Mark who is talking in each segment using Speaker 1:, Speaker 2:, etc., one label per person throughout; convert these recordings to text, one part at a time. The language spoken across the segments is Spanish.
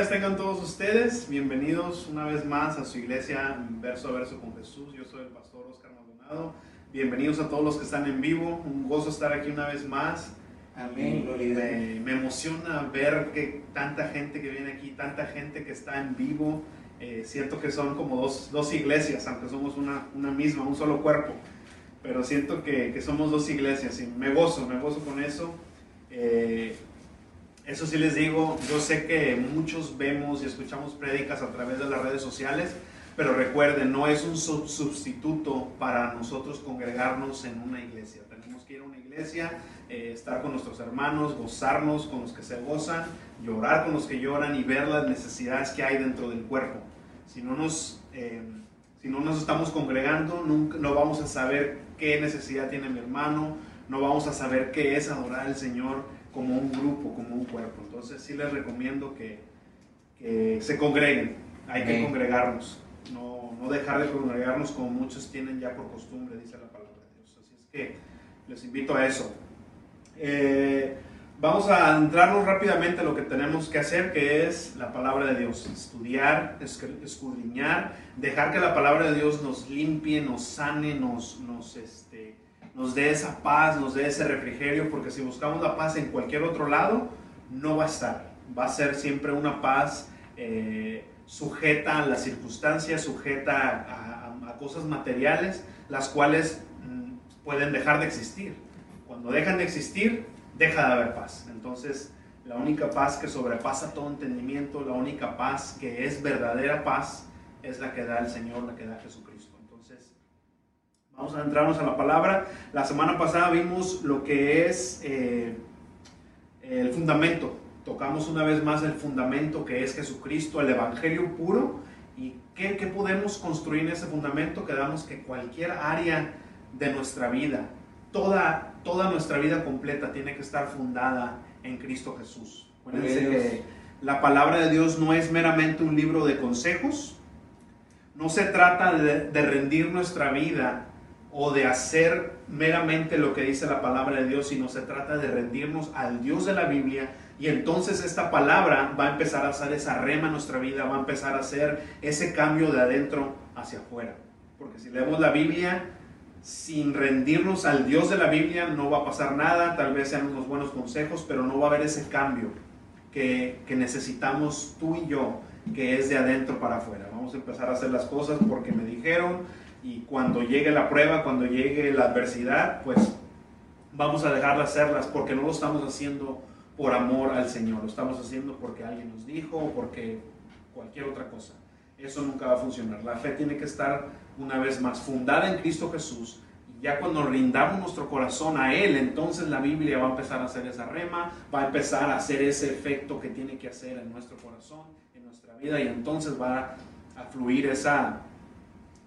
Speaker 1: Días, tengan todos ustedes. Bienvenidos una vez más a su iglesia verso a verso con Jesús. Yo soy el pastor Oscar Maldonado. Bienvenidos a todos los que están en vivo. Un gozo estar aquí una vez más.
Speaker 2: Amén,
Speaker 1: me, me emociona ver que tanta gente que viene aquí, tanta gente que está en vivo. Eh, siento que son como dos, dos iglesias, aunque somos una, una misma, un solo cuerpo. Pero siento que, que somos dos iglesias y me gozo, me gozo con eso. Eh, eso sí les digo, yo sé que muchos vemos y escuchamos prédicas a través de las redes sociales, pero recuerden, no es un sustituto para nosotros congregarnos en una iglesia. Tenemos que ir a una iglesia, eh, estar con nuestros hermanos, gozarnos con los que se gozan, llorar con los que lloran y ver las necesidades que hay dentro del cuerpo. Si no nos, eh, si no nos estamos congregando, nunca, no vamos a saber qué necesidad tiene mi hermano, no vamos a saber qué es adorar al Señor como un grupo, como un cuerpo. Entonces sí les recomiendo que, que se congreguen, hay que congregarnos, no, no dejar de congregarnos como muchos tienen ya por costumbre, dice la palabra de Dios. Así es que les invito a eso. Eh, vamos a entrarnos rápidamente a lo que tenemos que hacer, que es la palabra de Dios. Estudiar, escudriñar, dejar que la palabra de Dios nos limpie, nos sane, nos, nos, este, nos dé esa paz, nos dé ese refrigerio, porque si buscamos la paz en cualquier otro lado, no va a estar. Va a ser siempre una paz eh, sujeta a las circunstancias, sujeta a, cosas materiales, las cuales mm, pueden dejar de existir. Cuando dejan de existir, deja de haber paz. Entonces, la única paz que sobrepasa todo entendimiento, la única paz que es verdadera paz, es la que da el Señor, la que da Jesucristo. Vamos a entrarnos a la palabra. La semana pasada vimos lo que es eh, el fundamento. Tocamos una vez más el fundamento que es Jesucristo, el Evangelio puro. ¿Y qué, qué podemos construir en ese fundamento? Quedamos que cualquier área de nuestra vida, toda, toda nuestra vida completa tiene que estar fundada en Cristo Jesús. Acuérdense que la palabra de Dios no es meramente un libro de consejos, no se trata de, de rendir nuestra vida o de hacer meramente lo que dice la palabra de Dios, sino se trata de rendirnos al Dios de la Biblia y entonces esta palabra va a empezar a hacer esa rema en nuestra vida, va a empezar a hacer ese cambio de adentro hacia afuera. Porque si leemos la Biblia sin rendirnos al Dios de la Biblia no va a pasar nada, tal vez sean unos buenos consejos, pero no va a haber ese cambio que, que necesitamos tú y yo, que es de adentro para afuera. Vamos a empezar a hacer las cosas porque me dijeron y cuando llegue la prueba, cuando llegue la adversidad, pues vamos a dejar de hacerlas porque no lo estamos haciendo por amor al Señor, lo estamos haciendo porque alguien nos dijo o porque cualquier otra cosa. Eso nunca va a funcionar. La fe tiene que estar una vez más fundada en Cristo Jesús. Ya cuando rindamos nuestro corazón a Él, entonces la Biblia va a empezar a hacer esa rema, va a empezar a hacer ese efecto que tiene que hacer en nuestro corazón, en nuestra vida, y entonces va a fluir esa,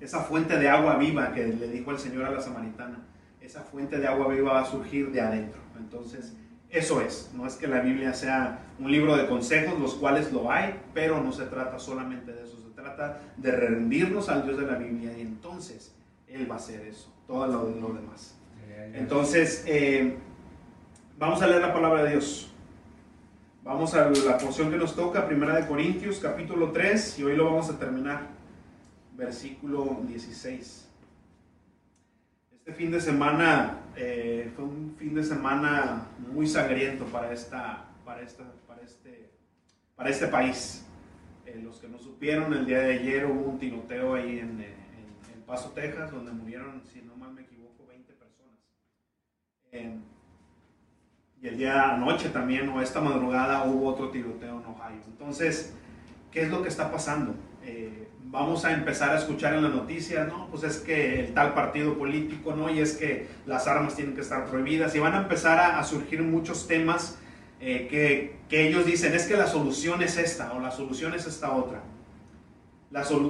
Speaker 1: esa fuente de agua viva que le dijo el Señor a la samaritana. Esa fuente de agua viva va a surgir de adentro. Entonces, eso es. No es que la Biblia sea un libro de consejos, los cuales lo hay, pero no se trata solamente de eso. Se trata de rendirnos al Dios de la Biblia y entonces Él va a hacer eso. Todo lo, lo demás. Entonces, eh, vamos a leer la palabra de Dios. Vamos a la porción que nos toca, Primera de Corintios, capítulo 3, y hoy lo vamos a terminar. Versículo 16. Este fin de semana eh, fue un fin de semana muy sangriento para, esta, para, esta, para, este, para este país. Eh, los que no supieron, el día de ayer hubo un tiroteo ahí en, eh, Paso, Texas, donde murieron, si no mal me equivoco, 20 personas. Y el día anoche también, o esta madrugada, hubo otro tiroteo en Ohio. Entonces, ¿qué es lo que está pasando? Eh, vamos a empezar a escuchar en las noticias, no, pues es que el tal partido político, no, y es que las armas tienen que estar prohibidas, y van a empezar a, surgir muchos temas eh, que, que ellos dicen, es que la solución es esta, o la solución es esta otra.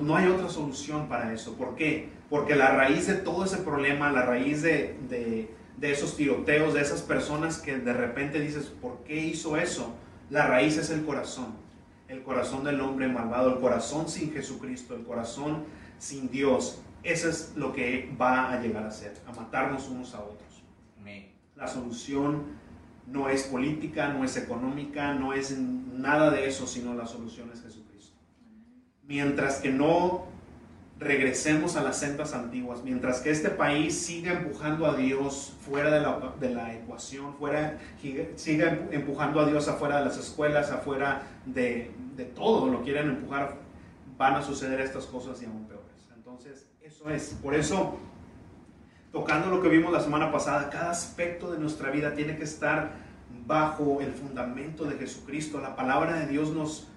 Speaker 1: No hay otra solución para eso. ¿Por qué? Porque la raíz de todo ese problema, la raíz de, de- de esos tiroteos, de esas personas que de repente dices, ¿por qué hizo eso? La raíz es el corazón. El corazón del hombre malvado, el corazón sin Jesucristo, el corazón sin Dios. Eso es lo que va a llegar a ser, a matarnos unos a otros. La solución no es política, no es económica, no es nada de eso, sino la solución es Jesucristo. Mientras que no regresemos a las sendas antiguas, mientras que este país siga empujando a Dios fuera de la, de la ecuación, fuera, siga empujando a Dios afuera de las escuelas, afuera de, de todo, lo quieren empujar, van a suceder estas cosas y aún peores. Entonces, eso es, por eso, tocando lo que vimos la semana pasada, cada aspecto de nuestra vida tiene que estar bajo el fundamento de Jesucristo. La palabra de Dios nos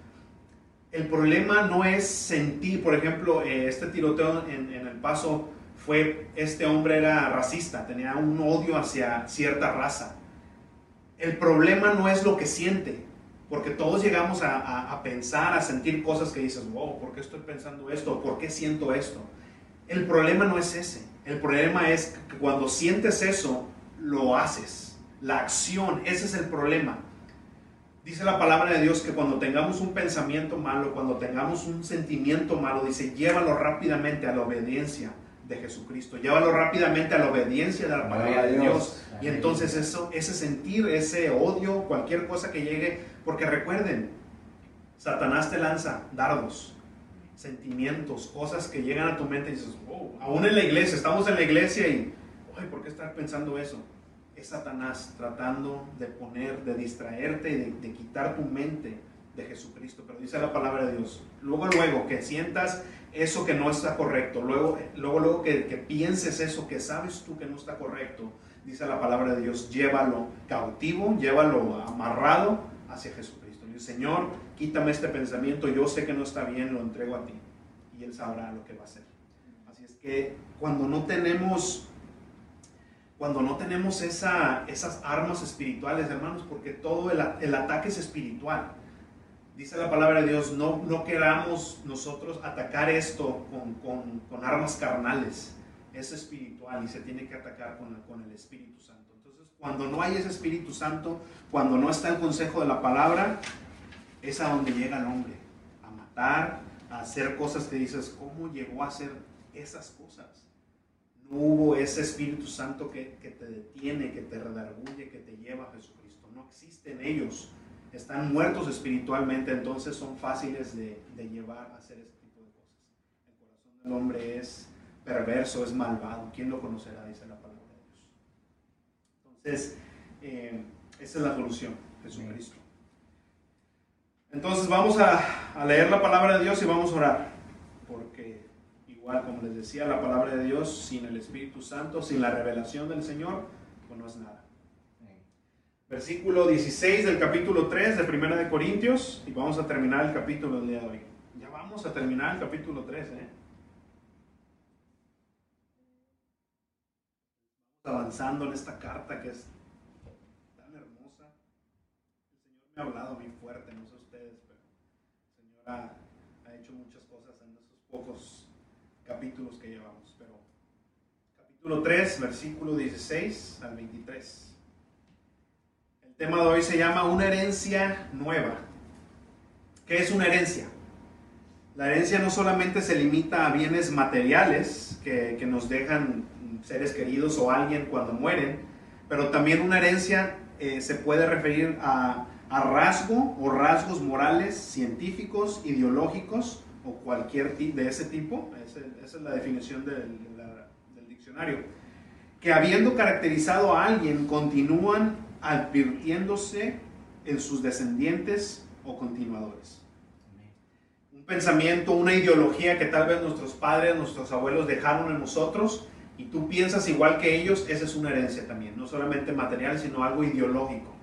Speaker 1: el problema no es sentir, por ejemplo, eh, este tiroteo en, El Paso fue, este hombre era racista, tenía un odio hacia cierta raza. El problema no es lo que siente, porque todos llegamos a, pensar, a sentir cosas que dices, wow, ¿por qué estoy pensando esto? ¿Por qué siento esto? El problema no es ese. El problema es que cuando sientes eso, lo haces. La acción, ese es el problema. Dice la palabra de Dios que cuando tengamos un pensamiento malo, cuando tengamos un sentimiento malo, dice, llévalo rápidamente a la obediencia de Jesucristo, llévalo rápidamente a la obediencia de la palabra de Dios. Y entonces eso, ese sentir, ese odio, cualquier cosa que llegue, porque recuerden, Satanás te lanza dardos, sentimientos, cosas que llegan a tu mente y dices, oh, aún en la iglesia, estamos en la iglesia y, ay, ¿por qué estar pensando eso? Es Satanás tratando de poner, de distraerte y de, quitar tu mente de Jesucristo. Pero dice la palabra de Dios, luego, luego que sientas eso que no está correcto, luego, luego, luego que, pienses eso que sabes tú que no está correcto, dice la palabra de Dios, llévalo cautivo, llévalo amarrado hacia Jesucristo. Dice, Señor, quítame este pensamiento, yo sé que no está bien, lo entrego a ti. Y Él sabrá lo que va a hacer. Así es que cuando no tenemos cuando no tenemos esa, esas armas espirituales, hermanos, porque todo el, el, ataque es espiritual. Dice la palabra de Dios, no, no queramos nosotros atacar esto con, con, con armas carnales, es espiritual y se tiene que atacar con, con el Espíritu Santo. Entonces, cuando no hay ese Espíritu Santo, cuando no está el consejo de la palabra, es a donde llega el hombre, a matar, a hacer cosas que dices, ¿cómo llegó a hacer esas cosas? No hubo ese Espíritu Santo que, te detiene, que te redarguye, que te lleva a Jesucristo. No existen ellos. Están muertos espiritualmente, entonces son fáciles de, llevar a hacer este tipo de cosas. El corazón del hombre es perverso, es malvado. ¿Quién lo conocerá? Dice la palabra de Dios. Entonces, eh, esa es la solución, Jesucristo. Entonces vamos a, a leer la palabra de Dios y vamos a orar. Porque como les decía, la palabra de Dios sin el Espíritu Santo, sin la revelación del Señor, pues no es nada. Versículo 16 del capítulo 3 de Primera de Corintios y vamos a terminar el capítulo del día de hoy. Ya vamos a terminar el capítulo 3, ¿eh? avanzando en esta carta que es tan hermosa. El Señor me ha hablado muy fuerte, no sé ustedes, pero el Señor ha, ha hecho muchas cosas en esos pocos capítulos que llevamos, pero capítulo 3, versículo 16 al 23. El tema de hoy se llama una herencia nueva. ¿Qué es una herencia? La herencia no solamente se limita a bienes materiales que, nos dejan seres queridos o alguien cuando mueren, pero también una herencia eh, se puede referir a, a rasgo o rasgos morales, científicos, ideológicos o cualquier de ese tipo, esa, es la definición del, del diccionario, que habiendo caracterizado a alguien continúan advirtiéndose en sus descendientes o continuadores. Un pensamiento, una ideología que tal vez nuestros padres, nuestros abuelos dejaron en nosotros y tú piensas igual que ellos, esa es una herencia también, no solamente material, sino algo ideológico.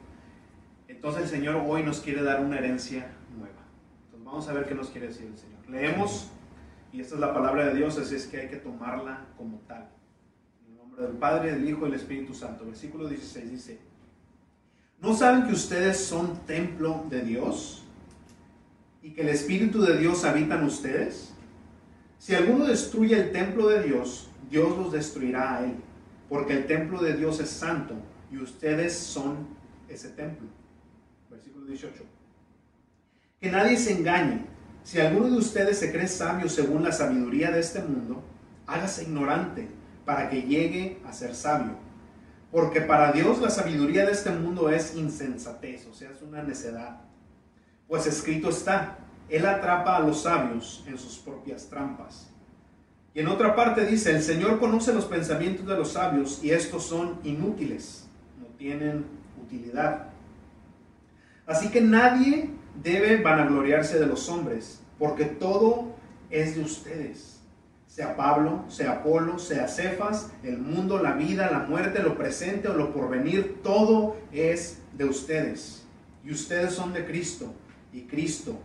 Speaker 1: Entonces el Señor hoy nos quiere dar una herencia nueva. Entonces vamos a ver qué nos quiere decir el Señor. Leemos, y esta es la palabra de Dios, así es que hay que tomarla como tal. En el nombre del Padre, del Hijo y del Espíritu Santo. Versículo 16 dice, ¿no saben que ustedes son templo de Dios y que el Espíritu de Dios habita en ustedes? Si alguno destruye el templo de Dios, Dios los destruirá a él, porque el templo de Dios es santo y ustedes son ese templo. Versículo 18. Que nadie se engañe. Si alguno de ustedes se cree sabio según la sabiduría de este mundo, hágase ignorante para que llegue a ser sabio. porque para Dios la sabiduría de este mundo es insensatez, o sea, es una necedad. Pues escrito está, Él atrapa a los sabios en sus propias trampas. Y en otra parte dice, el Señor conoce los pensamientos de los sabios y estos son inútiles, no tienen utilidad. Así que nadie debe vanagloriarse de los hombres, porque todo es de ustedes. Sea Pablo, sea Apolo, sea Cefas, el mundo, la vida, la muerte, lo presente o lo porvenir, todo es de ustedes. Y ustedes son de Cristo, y Cristo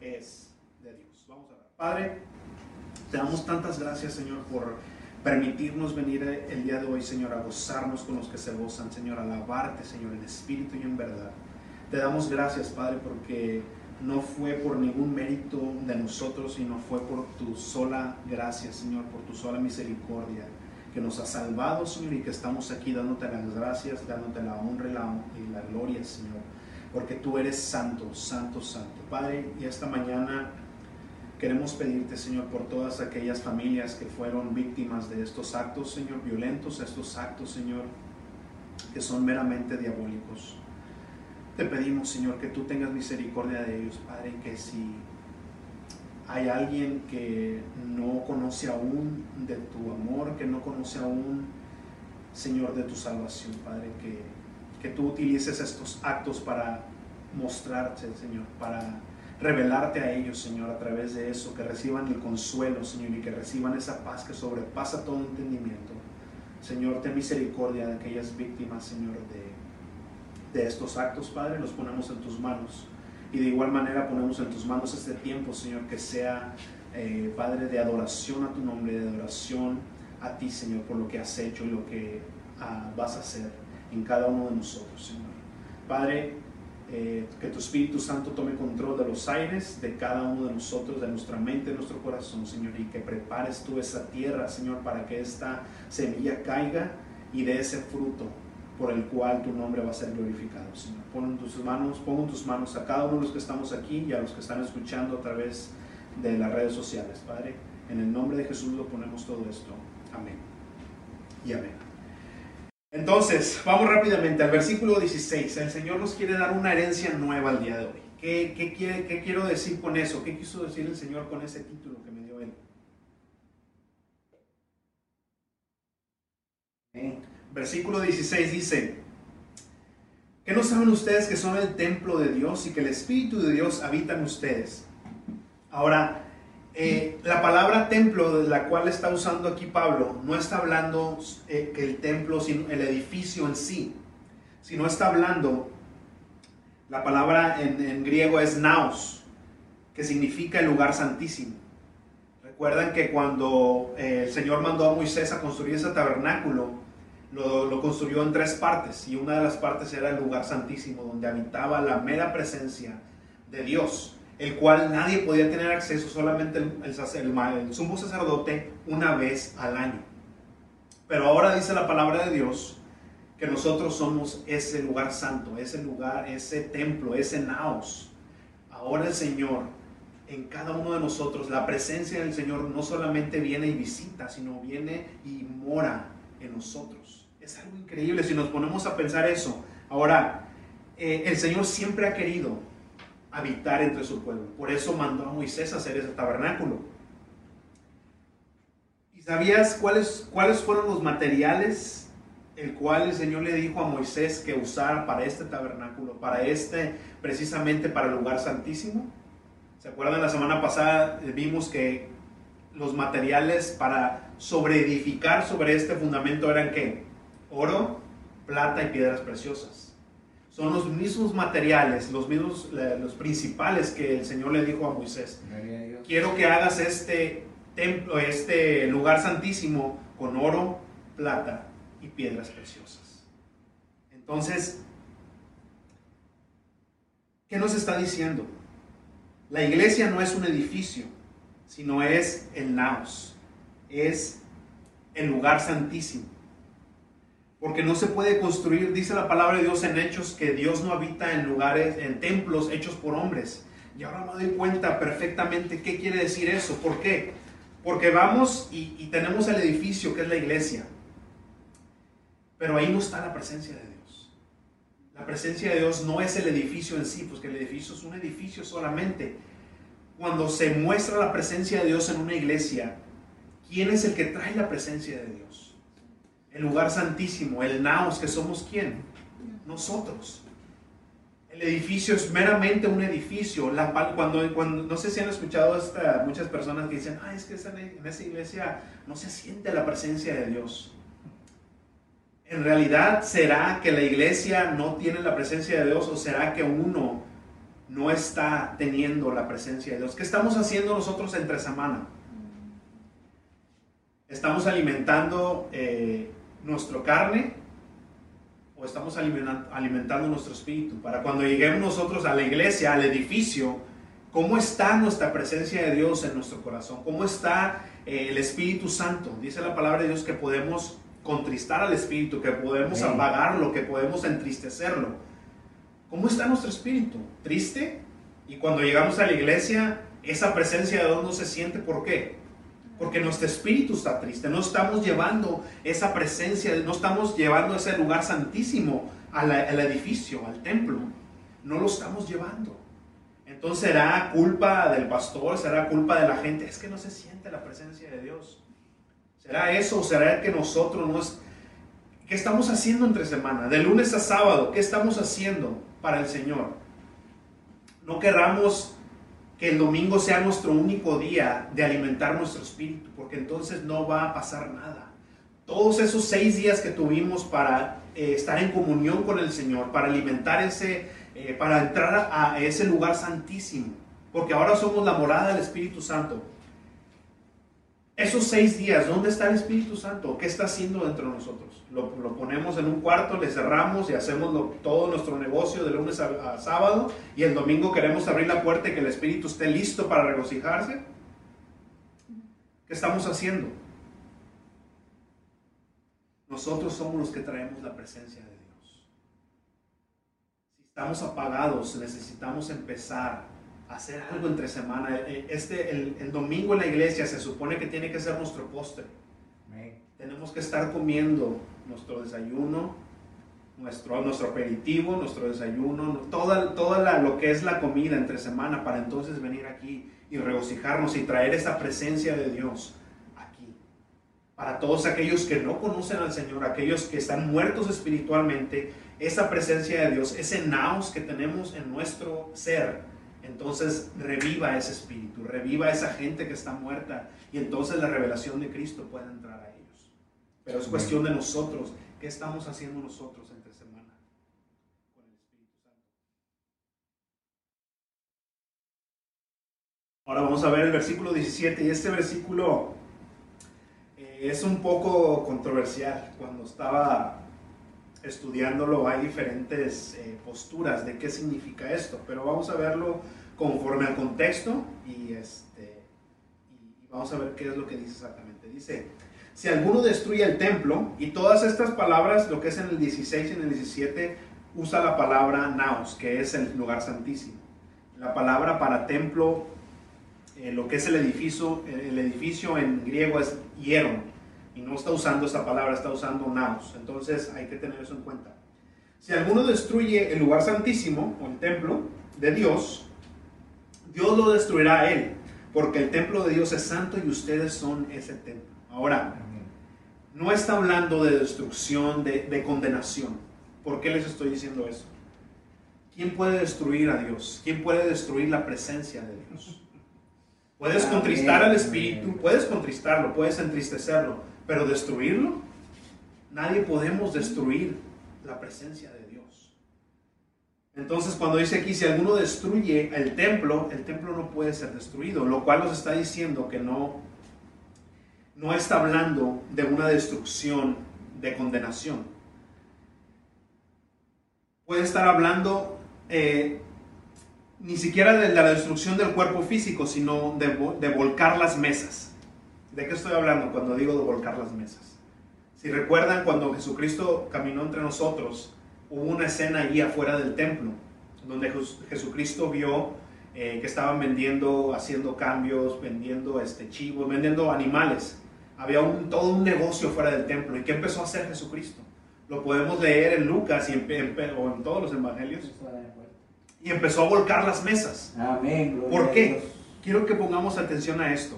Speaker 1: es de Dios. Vamos a ver. Padre, te damos tantas gracias, Señor, por permitirnos venir el día de hoy, Señor, a gozarnos con los que se gozan, Señor, a alabarte, Señor, en espíritu y en verdad. Te damos gracias, Padre, porque no fue por ningún mérito de nosotros, sino fue por tu sola gracia, Señor, por tu sola misericordia, que nos ha salvado, Señor, y que estamos aquí dándote las gracias, dándote la honra y la, y la gloria, Señor, porque tú eres santo, santo, santo. Padre, y esta mañana queremos pedirte, Señor, por todas aquellas familias que fueron víctimas de estos actos, Señor, violentos, estos actos, Señor, que son meramente diabólicos. Te pedimos, Señor, que tú tengas misericordia de ellos, Padre, que si hay alguien que no conoce aún de tu amor, que no conoce aún, Señor, de tu salvación, Padre, que, que tú utilices estos actos para mostrarte, Señor, para revelarte a ellos, Señor, a través de eso, que reciban el consuelo, Señor, y que reciban esa paz que sobrepasa todo entendimiento. Señor, ten misericordia de aquellas víctimas, Señor, de de estos actos, Padre, los ponemos en tus manos. Y de igual manera ponemos en tus manos este tiempo, Señor, que sea, eh, Padre, de adoración a tu nombre, de adoración a ti, Señor, por lo que has hecho y lo que ah, vas a hacer en cada uno de nosotros, Señor. Padre, eh, que tu Espíritu Santo tome control de los aires, de cada uno de nosotros, de nuestra mente, de nuestro corazón, Señor, y que prepares tú esa tierra, Señor, para que esta semilla caiga y dé ese fruto por el cual tu nombre va a ser glorificado, Señor. Pon tus manos, pon en tus manos a cada uno de los que estamos aquí y a los que están escuchando a través de las redes sociales, Padre. En el nombre de Jesús lo ponemos todo esto. Amén. Y amén. Entonces, vamos rápidamente al versículo 16. El Señor nos quiere dar una herencia nueva al día de hoy. ¿Qué, qué, quiere, ¿Qué quiero decir con eso? ¿Qué quiso decir el Señor con ese título que me dio Él? Versículo 16 dice, ¿qué no saben ustedes que son el templo de Dios y que el Espíritu de Dios habita en ustedes? Ahora, eh, la palabra templo de la cual está usando aquí Pablo no está hablando eh, que el templo, sino el edificio en sí, sino está hablando, la palabra en, griego es naos, que significa el lugar santísimo. Recuerdan que cuando eh, el Señor mandó a Moisés a construir ese tabernáculo, lo, construyó en tres partes y una de las partes era el lugar santísimo donde habitaba la mera presencia de Dios, el cual nadie podía tener acceso, solamente el, el, sumo sacerdote una vez al año. Pero ahora dice la palabra de Dios que nosotros somos ese lugar santo, ese lugar, ese templo, ese naos. Ahora el Señor en cada uno de nosotros, la presencia del Señor no solamente viene y visita, sino viene y mora en nosotros. Es algo increíble si nos ponemos a pensar eso. Ahora, eh, el Señor siempre ha querido habitar entre su pueblo. Por eso mandó a Moisés hacer ese tabernáculo. ¿Y sabías cuáles, cuáles fueron los materiales el cual el Señor le dijo a Moisés que usara para este tabernáculo, para este, precisamente para el lugar santísimo? ¿Se acuerdan la semana pasada vimos que los materiales para sobreedificar sobre este fundamento eran qué? Oro, plata y piedras preciosas. Son los mismos materiales, los mismos, los principales que el Señor le dijo a Moisés. Quiero que hagas este templo, este lugar santísimo con oro, plata y piedras preciosas. Entonces, ¿qué nos está diciendo? La iglesia no es un edificio, sino es el naos, es el lugar santísimo. Porque no se puede construir, dice la palabra de Dios en Hechos, que Dios no habita en lugares, en templos hechos por hombres. Y ahora me doy cuenta perfectamente qué quiere decir eso. ¿Por qué? Porque vamos y, tenemos el edificio que es la iglesia. Pero ahí no está la presencia de Dios. La presencia de Dios no es el edificio en sí, pues que el edificio es un edificio solamente. Cuando se muestra la presencia de Dios en una iglesia, ¿quién es el que trae la presencia de Dios? El lugar santísimo, el naos, que somos quién? Nosotros. El edificio es meramente un edificio. La, cuando, cuando, no sé si han escuchado esta, muchas personas que dicen, ah, es que en esa iglesia no se siente la presencia de Dios. En realidad, ¿será que la iglesia no tiene la presencia de Dios o será que uno no está teniendo la presencia de Dios? ¿Qué estamos haciendo nosotros entre semana? ¿Estamos alimentando eh, nuestra carne estamos alimentando nuestro espíritu. Para cuando lleguemos nosotros a la iglesia, al edificio, ¿cómo está nuestra presencia de Dios en nuestro corazón? ¿Cómo está eh, el Espíritu Santo? Dice la palabra de Dios que podemos contristar al Espíritu, que podemos apagarlo, que podemos entristecerlo. ¿Cómo está nuestro espíritu? ¿Triste? Y cuando llegamos a la iglesia, esa presencia de Dios no se siente. ¿Por qué? Porque nuestro espíritu está triste. No estamos llevando esa presencia, no estamos llevando ese lugar santísimo al, edificio, al templo. No lo estamos llevando. Entonces será culpa del pastor, será culpa de la gente. Es que no se siente la presencia de Dios. ¿Será eso será que nosotros no es... ¿Qué estamos haciendo entre semana? De lunes a sábado, ¿qué estamos haciendo para el Señor? No querramos que el domingo sea nuestro único día de alimentar nuestro espíritu, porque entonces no va a pasar nada. Todos esos seis días que tuvimos para eh, estar en comunión con el Señor, para alimentar ese, eh, para entrar a ese lugar santísimo, porque ahora somos la morada del Espíritu Santo. Esos seis días, ¿dónde está el Espíritu Santo? ¿Qué está haciendo dentro de nosotros? Lo, ponemos en un cuarto, le cerramos y hacemos todo nuestro negocio de lunes a, sábado y el domingo queremos abrir la puerta y que el Espíritu esté listo para regocijarse. ¿Qué estamos haciendo? Nosotros somos los que traemos la presencia de Dios. Si estamos apagados, necesitamos empezar hacer algo entre semana. Eh, este, el, domingo en la iglesia se supone que tiene que ser nuestro postre. Tenemos que estar comiendo nuestro desayuno, nuestro, nuestro aperitivo, nuestro desayuno, toda, toda lo que es la comida entre semana para entonces venir aquí y regocijarnos y traer esa presencia de Dios aquí. Para todos aquellos que no conocen al Señor, aquellos que están muertos espiritualmente, esa presencia de Dios, ese naos que tenemos en nuestro ser, entonces reviva ese espíritu, reviva esa gente que está muerta y entonces la revelación de Cristo puede entrar a ellos. Pero es cuestión de nosotros, ¿qué estamos haciendo nosotros entre semana con el Espíritu Santo? Ahora vamos a ver el versículo 17 y este versículo eh, es un poco controversial. Cuando estaba estudiándolo hay diferentes eh, posturas de qué significa esto, pero vamos a verlo conforme al contexto y, este, y vamos a ver qué es lo que dice exactamente. Dice, si alguno destruye el templo, y todas estas palabras, lo que es en el 16 y en el 17, usa la palabra naos, que es el lugar santísimo. La palabra para templo, eh, lo que es el edificio, el edificio en griego es hieron, y no está usando esa palabra, está usando naos. Entonces hay que tener eso en cuenta. Si alguno destruye el lugar santísimo o el templo de Dios, Dios lo destruirá a él, porque el templo de Dios es santo y ustedes son ese templo. Ahora, no está hablando de destrucción, de, de condenación. ¿Por qué les estoy diciendo eso? ¿Quién puede destruir a Dios? ¿Quién puede destruir la presencia de Dios? Puedes contristar al Espíritu, puedes contristarlo, puedes entristecerlo, pero destruirlo, nadie podemos destruir la presencia de Dios. Entonces cuando dice aquí, si alguno destruye el templo, el templo no puede ser destruido, lo cual nos está diciendo que no, no está hablando de una destrucción de condenación. Puede estar hablando eh, ni siquiera de la destrucción del cuerpo físico, sino de, de volcar las mesas. ¿De qué estoy hablando cuando digo de volcar las mesas? Si recuerdan cuando Jesucristo caminó entre nosotros, hubo una escena ahí afuera del templo, donde Jesucristo vio eh, que estaban vendiendo, haciendo cambios, vendiendo este, chivos, vendiendo animales. Había un, todo un negocio fuera del templo. ¿Y qué empezó a hacer Jesucristo? Lo podemos leer en Lucas y en, o en todos los evangelios. Y empezó a volcar las mesas.
Speaker 2: Amén.
Speaker 1: ¿Por qué? Quiero que pongamos atención a esto.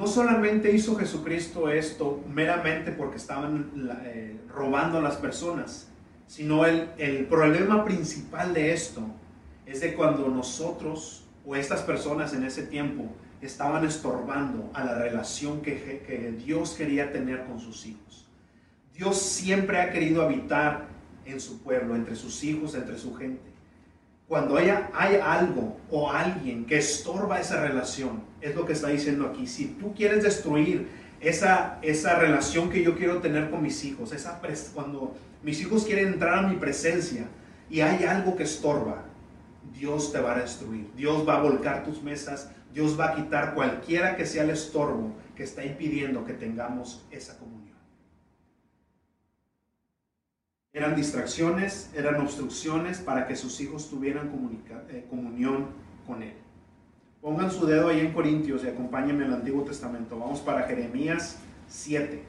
Speaker 1: No solamente hizo Jesucristo esto meramente porque estaban eh, robando a las personas, sino el, el problema principal de esto es de cuando nosotros o estas personas en ese tiempo estaban estorbando a la relación que, que, Dios quería tener con sus hijos. Dios siempre ha querido habitar en su pueblo, entre sus hijos, entre su gente. Cuando haya, hay algo o alguien que estorba esa relación, es lo que está diciendo aquí. Si tú quieres destruir esa, esa relación que yo quiero tener con mis hijos, esa cuando mis hijos quieren entrar a mi presencia y hay algo que estorba, Dios te va a destruir. Dios va a volcar tus mesas, Dios va a quitar cualquiera que sea el estorbo que está impidiendo que tengamos esa comunión. Eran distracciones, eran obstrucciones para que sus hijos tuvieran eh, comunión con Él. Pongan su dedo ahí en Corintios y acompáñenme el Antiguo Testamento. Vamos para Jeremías 7.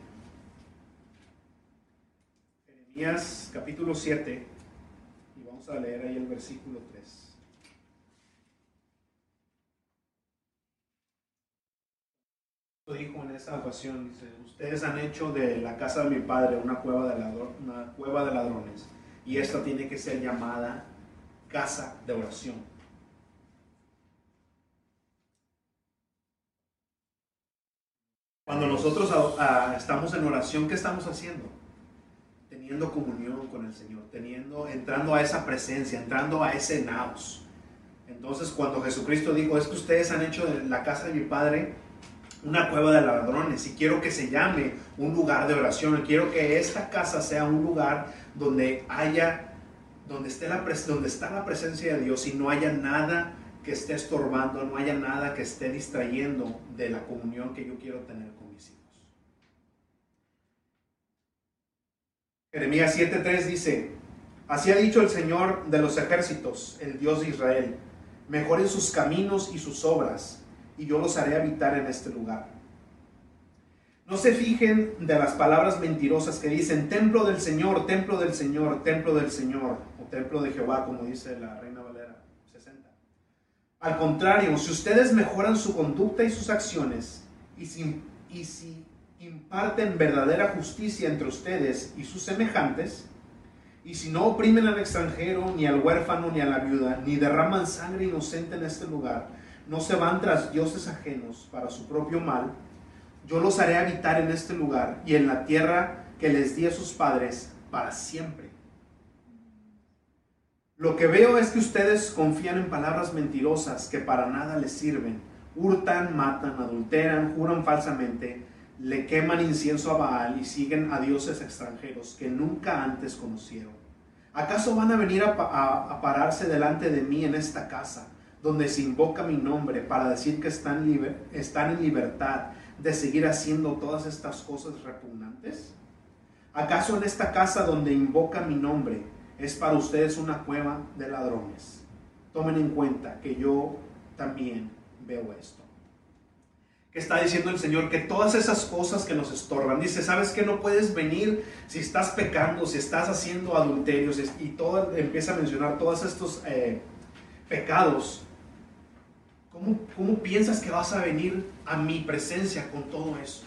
Speaker 1: Jeremías capítulo 7 y vamos a leer ahí el versículo 3. Dijo en esa ocasión, dice, ustedes han hecho de la casa de mi padre una cueva de, una cueva de ladrones y esta tiene que ser llamada casa de oración. Cuando nosotros estamos en oración, ¿qué estamos haciendo? Teniendo comunión con el Señor, teniendo, entrando a esa presencia, entrando a ese naos. Entonces, cuando Jesucristo dijo, es que ustedes han hecho de la casa de mi Padre una cueva de ladrones y quiero que se llame un lugar de oración. Quiero que esta casa sea un lugar donde haya, donde, esté la, donde está la presencia de Dios y no haya nada que esté estorbando, no haya nada que esté distrayendo de la comunión que yo quiero tener con mis hijos. Jeremías 7:3 dice, así ha dicho el Señor de los ejércitos, el Dios de Israel, mejoren sus caminos y sus obras y yo los haré habitar en este lugar. No se fijen de las palabras mentirosas que dicen templo del Señor, templo del Señor, templo del Señor, o templo de Jehová, como dice la Reina Valera 60. Al contrario, si ustedes mejoran su conducta y sus acciones, y si imparten verdadera justicia entre ustedes y sus semejantes, y si no oprimen al extranjero, ni al huérfano, ni a la viuda, ni derraman sangre inocente en este lugar, no se van tras dioses ajenos para su propio mal, yo los haré habitar en este lugar y en la tierra que les di a sus padres para siempre. Lo que veo es que ustedes confían en palabras mentirosas que para nada les sirven. Hurtan, matan, adulteran, juran falsamente, le queman incienso a Baal y siguen a dioses extranjeros que nunca antes conocieron. ¿Acaso van a venir a, a pararse delante de mí en esta casa? Donde se invoca mi nombre para decir que están, en libertad de seguir haciendo todas estas cosas repugnantes? ¿Acaso en esta casa donde invoca mi nombre es para ustedes una cueva de ladrones? Tomen en cuenta que yo también veo esto. ¿Qué está diciendo el Señor? Que todas esas cosas que nos estorban, dice, ¿sabes que no puedes venir si estás pecando, si estás haciendo adulterios? Y todo empieza a mencionar todos estos eh, pecados ¿Cómo, piensas que vas a venir a mi presencia con todo eso?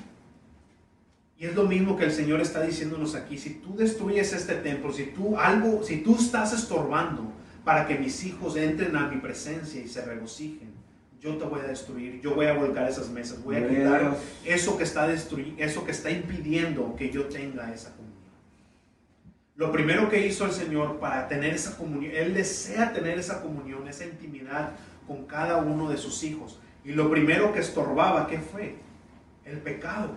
Speaker 1: Y es lo mismo que el Señor está diciéndonos aquí. Si tú destruyes este templo, si tú algo, si tú estás estorbando para que mis hijos entren a mi presencia y se regocijen, yo te voy a destruir, yo voy a volcar esas mesas, voy a quitar eso que está eso que está impidiendo que yo tenga esa comunión. Lo primero que hizo el Señor para tener esa comunión, Él desea tener esa comunión, esa intimidad con cada uno de sus hijos. Y lo primero que estorbaba, ¿qué fue? El pecado.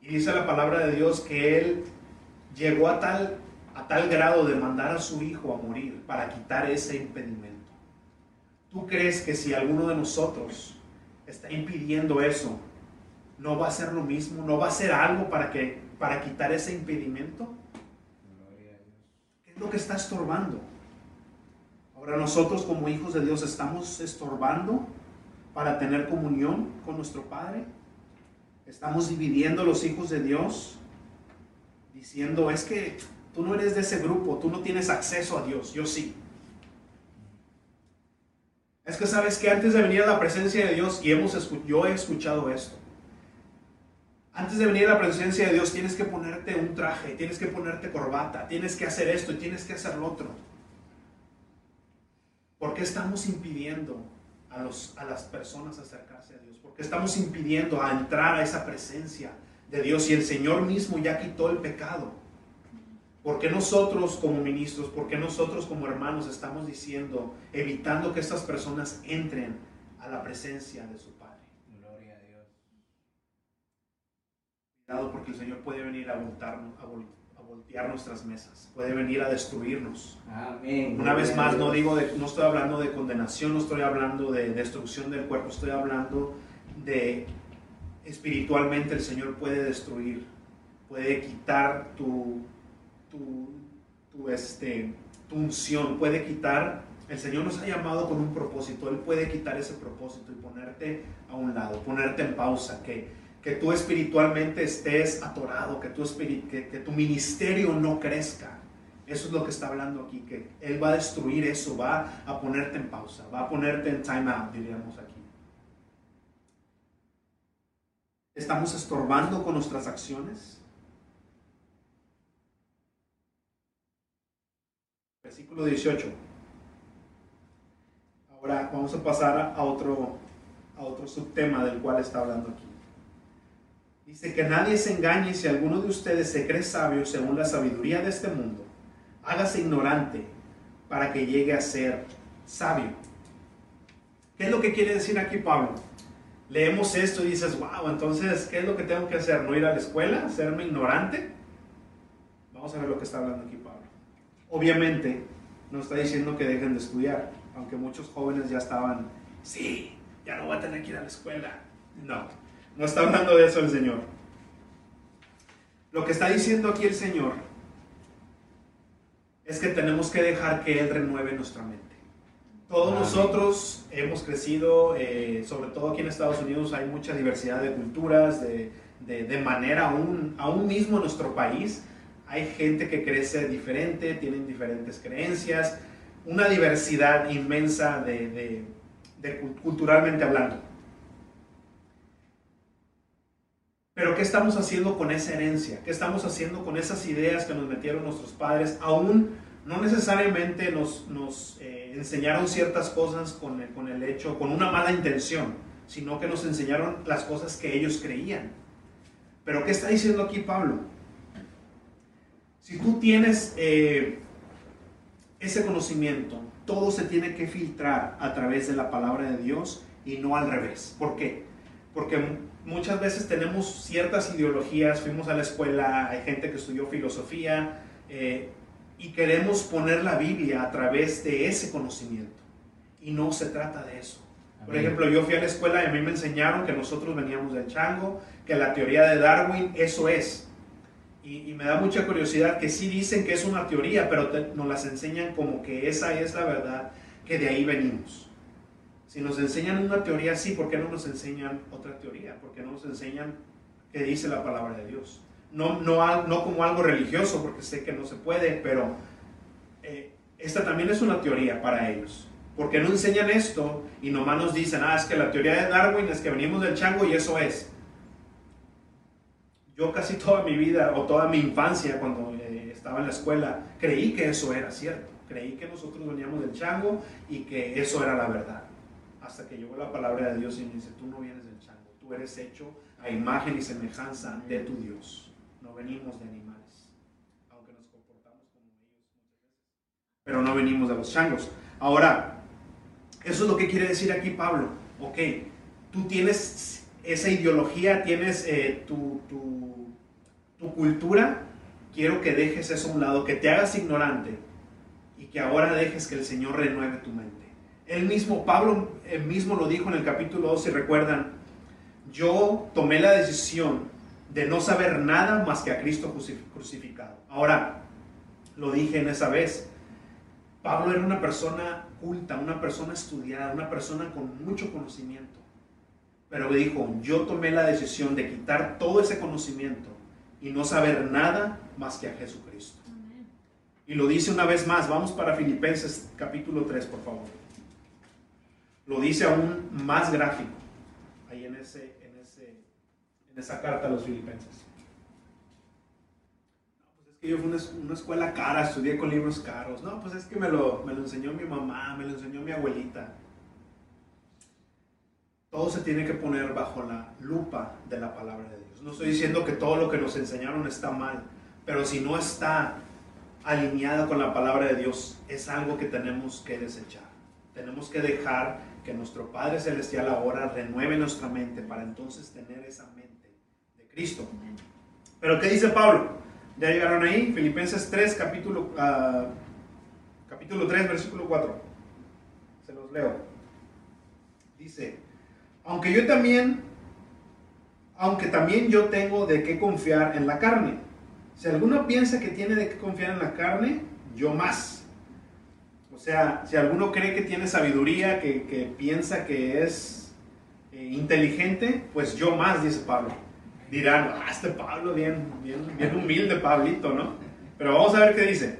Speaker 1: Y dice la palabra de Dios que Él llegó a tal, a tal grado de mandar a su hijo a morir para quitar ese impedimento. ¿Tú crees que si alguno de nosotros está impidiendo eso, no va a hacer lo mismo? ¿No va a hacer algo para, que, para quitar ese impedimento? ¿Qué es lo que está estorbando? Ahora nosotros como hijos de Dios estamos estorbando para tener comunión con nuestro Padre. Estamos dividiendo los hijos de Dios. diciendo, es que tú no eres de ese grupo, tú no tienes acceso a Dios, yo sí. Es que sabes que antes de venir a la presencia de Dios, y hemos, yo he escuchado esto, antes de venir a la presencia de Dios tienes que ponerte un traje, tienes que ponerte corbata, tienes que hacer esto y tienes que hacer lo otro. ¿Por qué estamos impidiendo a, los, a las personas acercarse a Dios? ¿Por qué estamos impidiendo a entrar a esa presencia de Dios? Y el Señor mismo ya quitó el pecado. ¿Por qué nosotros como ministros, por qué nosotros como hermanos estamos diciendo, evitando que estas personas entren a la presencia de su porque el Señor puede venir a, voltar, a, voltear nuestras mesas, puede venir a destruirnos. Amén. Una vez más, no, digo de, no estoy hablando de condenación, no estoy hablando de destrucción del cuerpo, estoy hablando de espiritualmente el Señor puede destruir, puede quitar tu, tu, tu, este, tu unción, puede quitar, el Señor nos ha llamado con un propósito, Él puede quitar ese propósito y ponerte a un lado, ponerte en pausa, que que tú espiritualmente estés atorado, que tu, que, que tu ministerio no crezca. Eso es lo que está hablando aquí, que Él va a destruir eso, va a ponerte en pausa, va a ponerte en time out, diríamos aquí. ¿Estamos estorbando con nuestras acciones? Versículo 18. Ahora vamos a pasar a otro, a otro subtema del cual está hablando aquí. Dice que nadie se engañe si alguno de ustedes se cree sabio según la sabiduría de este mundo. Hágase ignorante para que llegue a ser sabio. ¿Qué es lo que quiere decir aquí Pablo? Leemos esto y dices, wow, entonces, ¿qué es lo que tengo que hacer? ¿No ir a la escuela? ¿Serme ignorante? Vamos a ver lo que está hablando aquí Pablo. Obviamente, no está diciendo que dejen de estudiar, aunque muchos jóvenes ya estaban, sí, ya no voy a tener que ir a la escuela. No, no está hablando de eso el Señor. Lo que está diciendo aquí el Señor es que tenemos que dejar que Él renueve nuestra mente. Todos nosotros hemos crecido, eh, sobre todo aquí en Estados Unidos hay mucha diversidad de culturas, de, manera aún, aún mismo en nuestro país hay gente que crece diferente, tienen diferentes creencias, una diversidad inmensa de, culturalmente hablando. Pero ¿qué estamos haciendo con esa herencia? ¿Qué estamos haciendo con esas ideas que nos metieron nuestros padres? Aún no necesariamente nos, nos eh, enseñaron ciertas cosas con el, con el hecho, con una mala intención, sino que nos enseñaron las cosas que ellos creían. Pero ¿qué está diciendo aquí Pablo? Si tú tienes eh, ese conocimiento, todo se tiene que filtrar a través de la palabra de Dios y no al revés. ¿Por qué? Porque muchas veces tenemos ciertas ideologías, fuimos a la escuela, hay gente que estudió filosofía eh, y queremos poner la Biblia a través de ese conocimiento. Y no se trata de eso. Por ejemplo, yo fui a la escuela y a mí me enseñaron que nosotros veníamos del chango, que la teoría de Darwin, eso es. Y, me da mucha curiosidad que sí dicen que es una teoría, pero nos las enseñan como que esa es la verdad, que de ahí venimos. Si nos enseñan una teoría así, ¿por qué no nos enseñan otra teoría? ¿Por qué no nos enseñan qué dice la palabra de Dios? No, no, como algo religioso, porque sé que no se puede, pero eh, esta también es una teoría para ellos. ¿Por qué no enseñan esto y nomás nos dicen, ah, es que la teoría de Darwin es que venimos del chango y eso es? Yo casi toda mi vida o toda mi infancia cuando eh, estaba en la escuela creí que eso era cierto. Creí que nosotros veníamos del chango y que eso era la verdad hasta que llegó la palabra de Dios y me dice, tú no vienes del chango, tú eres hecho a imagen y semejanza de tu Dios. No venimos de animales, aunque nos comportamos como ellos muchas veces. Pero no venimos de los changos. Ahora, eso es lo que quiere decir aquí Pablo. Ok, tú tienes esa ideología, tienes eh, tu, tu, tu cultura, quiero que dejes eso a un lado, que te hagas ignorante y que ahora dejes que el Señor renueve tu mente. Él mismo, Pablo mismo lo dijo en el capítulo 2, si recuerdan, yo tomé la decisión de no saber nada más que a Cristo crucificado. Ahora, lo dije en esa vez, Pablo era una persona culta, una persona estudiada, una persona con mucho conocimiento. Pero dijo, yo tomé la decisión de quitar todo ese conocimiento y no saber nada más que a Jesucristo. Y lo dice una vez más, vamos para Filipenses capítulo 3, por favor. Lo dice aún más gráfico, ahí en, ese, en, ese, en esa carta a los filipenses. Pues es que yo fui una, una, escuela cara, estudié con libros caros. No, pues es que me lo, me lo enseñó mi mamá, me lo enseñó mi abuelita. Todo se tiene que poner bajo la lupa de la palabra de Dios. No estoy diciendo que todo lo que nos enseñaron está mal, pero si no está alineada con la palabra de Dios, es algo que tenemos que desechar. Tenemos que dejar que nuestro Padre Celestial ahora renueve nuestra mente para entonces tener esa mente de Cristo. Pero ¿qué dice Pablo? ¿Ya llegaron ahí? Filipenses 3, capítulo, uh, capítulo 3, versículo 4. Se los leo. Dice, aunque yo también, aunque también yo tengo de qué confiar en la carne si alguno piensa que tiene de qué confiar en la carne, yo más. O sea, si alguno cree que tiene sabiduría, que, piensa que es eh, inteligente, pues yo más, dice Pablo. Dirán, ah, este Pablo, bien, bien, bien humilde, Pablito, ¿no? Pero vamos a ver qué dice.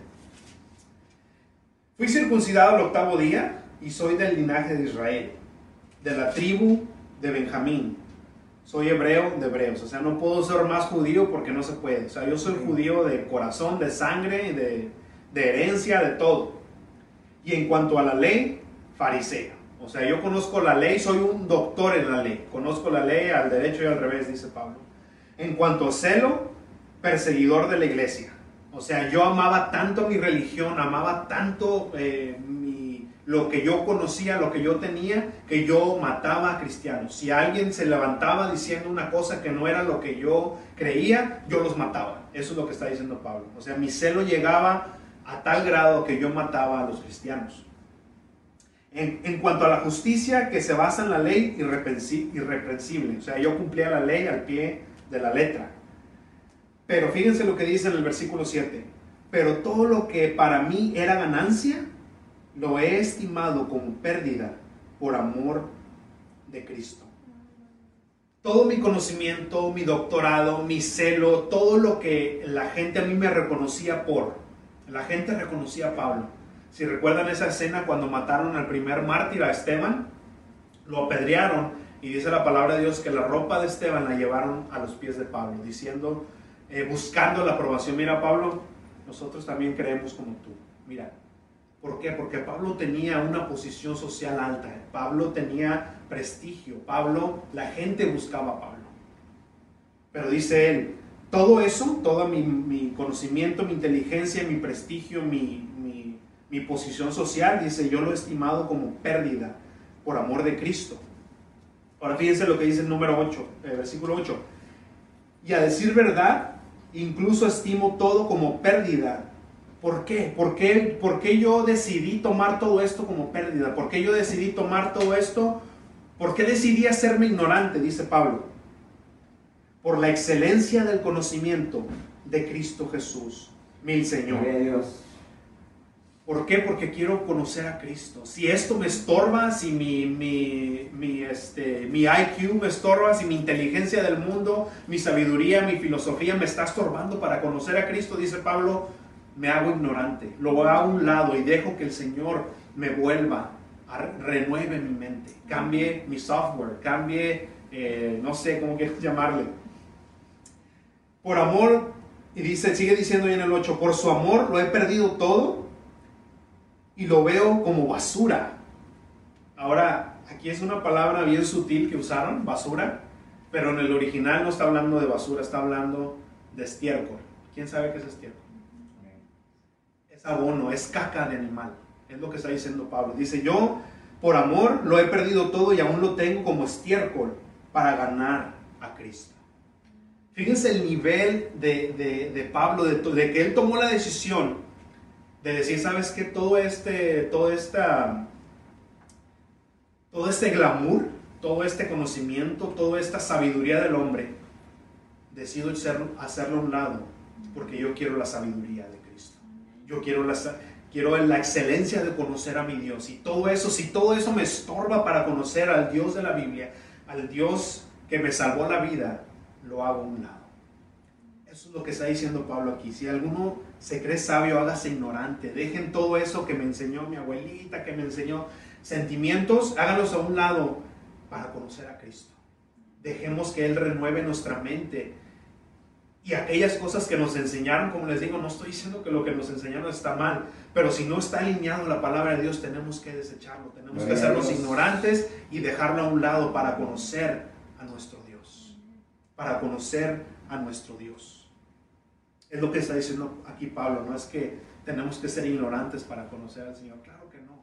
Speaker 1: Fui circuncidado el octavo día y soy del linaje de Israel, de la tribu de Benjamín soy hebreo de hebreos, o sea, no puedo ser más judío porque no se puede. O sea, yo soy judío de corazón, de sangre, de, de herencia, de todo. Y en cuanto a la ley, fariseo. O sea, yo conozco la ley, soy un doctor en la ley. Conozco la ley al derecho y al revés, dice Pablo. En cuanto a celo, perseguidor de la iglesia. O sea, yo amaba tanto mi religión, amaba tanto eh, lo que yo conocía, lo que yo tenía, que yo mataba a cristianos. Si alguien se levantaba diciendo una cosa que no era lo que yo creía, yo los mataba. Eso es lo que está diciendo Pablo. O sea, mi celo llegaba a tal grado que yo mataba a los cristianos. En, cuanto a la justicia que se basa en la ley irreprensible, o sea, yo cumplía la ley al pie de la letra. Pero fíjense lo que dice en el versículo 7. Pero todo lo que para mí era ganancia, lo he estimado como pérdida por amor de Cristo. Todo mi conocimiento, mi doctorado, mi celo, todo lo que la gente a mí me reconocía por, la gente reconocía a Pablo. Si recuerdan esa escena cuando mataron al primer mártir, a Esteban, lo apedrearon y dice la palabra de Dios que la ropa de Esteban la llevaron a los pies de Pablo, diciendo, eh, buscando la aprobación, mira Pablo, nosotros también creemos como tú. Mira, ¿Por qué? Porque Pablo tenía una posición social alta, Pablo tenía prestigio, Pablo, la gente buscaba a Pablo. Pero dice él, todo eso, todo mi, conocimiento, mi inteligencia, mi prestigio, mi, posición social, dice, yo lo he estimado como pérdida por amor de Cristo. Ahora fíjense lo que dice el número 8, el eh, versículo 8. Y a decir verdad, incluso estimo todo como pérdida ¿Por qué? ¿Por qué? ¿Por qué yo decidí tomar todo esto como pérdida? ¿Por qué yo decidí tomar todo esto? ¿Por qué decidí hacerme ignorante? Dice Pablo. Por la excelencia del conocimiento de Cristo Jesús, mi Señor. Dios. ¿Por qué? Porque quiero conocer a Cristo. Si esto me estorba, si mi, mi, mi, este, mi IQ me estorba, si mi inteligencia del mundo, mi sabiduría, mi filosofía me está estorbando para conocer a Cristo, dice Pablo, me hago ignorante, lo hago a un lado y dejo que el Señor me vuelva, a, renueve mi mente, cambie mi software, cambie, eh, no sé cómo quieres llamarle. Por amor, y dice, sigue diciendo en el 8, por su amor lo he perdido todo y lo veo como basura. Ahora, aquí es una palabra bien sutil que usaron, basura, pero en el original no está hablando de basura, está hablando de estiércol. ¿Quién sabe qué es estiércol? abono, es caca de animal. Es lo que está diciendo Pablo. Dice, yo por amor lo he perdido todo y aún lo tengo como estiércol para ganar a Cristo. Fíjense el nivel de, Pablo, de, que él tomó la decisión de decir, ¿sabes qué? Todo este, todo esta, todo este glamour, todo este conocimiento, toda esta sabiduría del hombre, decido hacerlo a un lado porque yo quiero la sabiduría de yo quiero la, quiero la excelencia de conocer a mi Dios. Y todo eso, si todo eso me estorba para conocer al Dios de la Biblia, al Dios que me salvó la vida, lo hago a un lado. Eso es lo que está diciendo Pablo aquí. Si alguno se cree sabio, hágase ignorante. Dejen todo eso que me enseñó mi abuelita, que me enseñó sentimientos, háganlos a un lado para conocer a Cristo. Dejemos que Él renueve nuestra mente. Y aquellas cosas que nos enseñaron, como les digo, no estoy diciendo que lo que nos enseñaron está mal, pero si no está alineado la palabra de Dios, tenemos que desecharlo, tenemos que hacerlos ignorantes y dejarlo a un lado para conocer a nuestro Dios, para conocer a nuestro Dios. Es lo que está diciendo aquí Pablo, no es que tenemos que ser ignorantes para conocer al Señor, claro que no.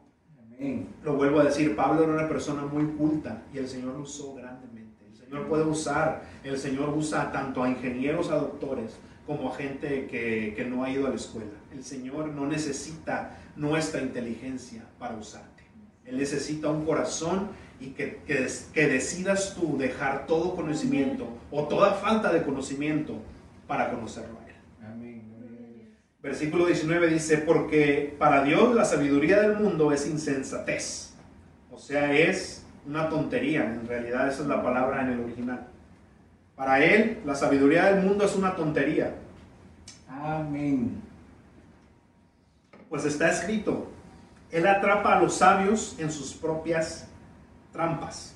Speaker 1: Lo vuelvo a decir, Pablo era una persona muy culta y el Señor lo usó grandemente. Señor puede usar, el Señor usa tanto a ingenieros, a doctores, como a gente que, no ha ido a la escuela. El Señor no necesita nuestra inteligencia para usarte. Él necesita un corazón y que, que, decidas tú dejar todo conocimiento o toda falta de conocimiento para conocerlo a Él. Versículo 19 dice, porque para Dios la sabiduría del mundo es insensatez. O sea, es una tontería, en realidad esa es la palabra en el original. Para él, la sabiduría del mundo es una tontería.
Speaker 2: Amén.
Speaker 1: Pues está escrito, él atrapa a los sabios en sus propias trampas.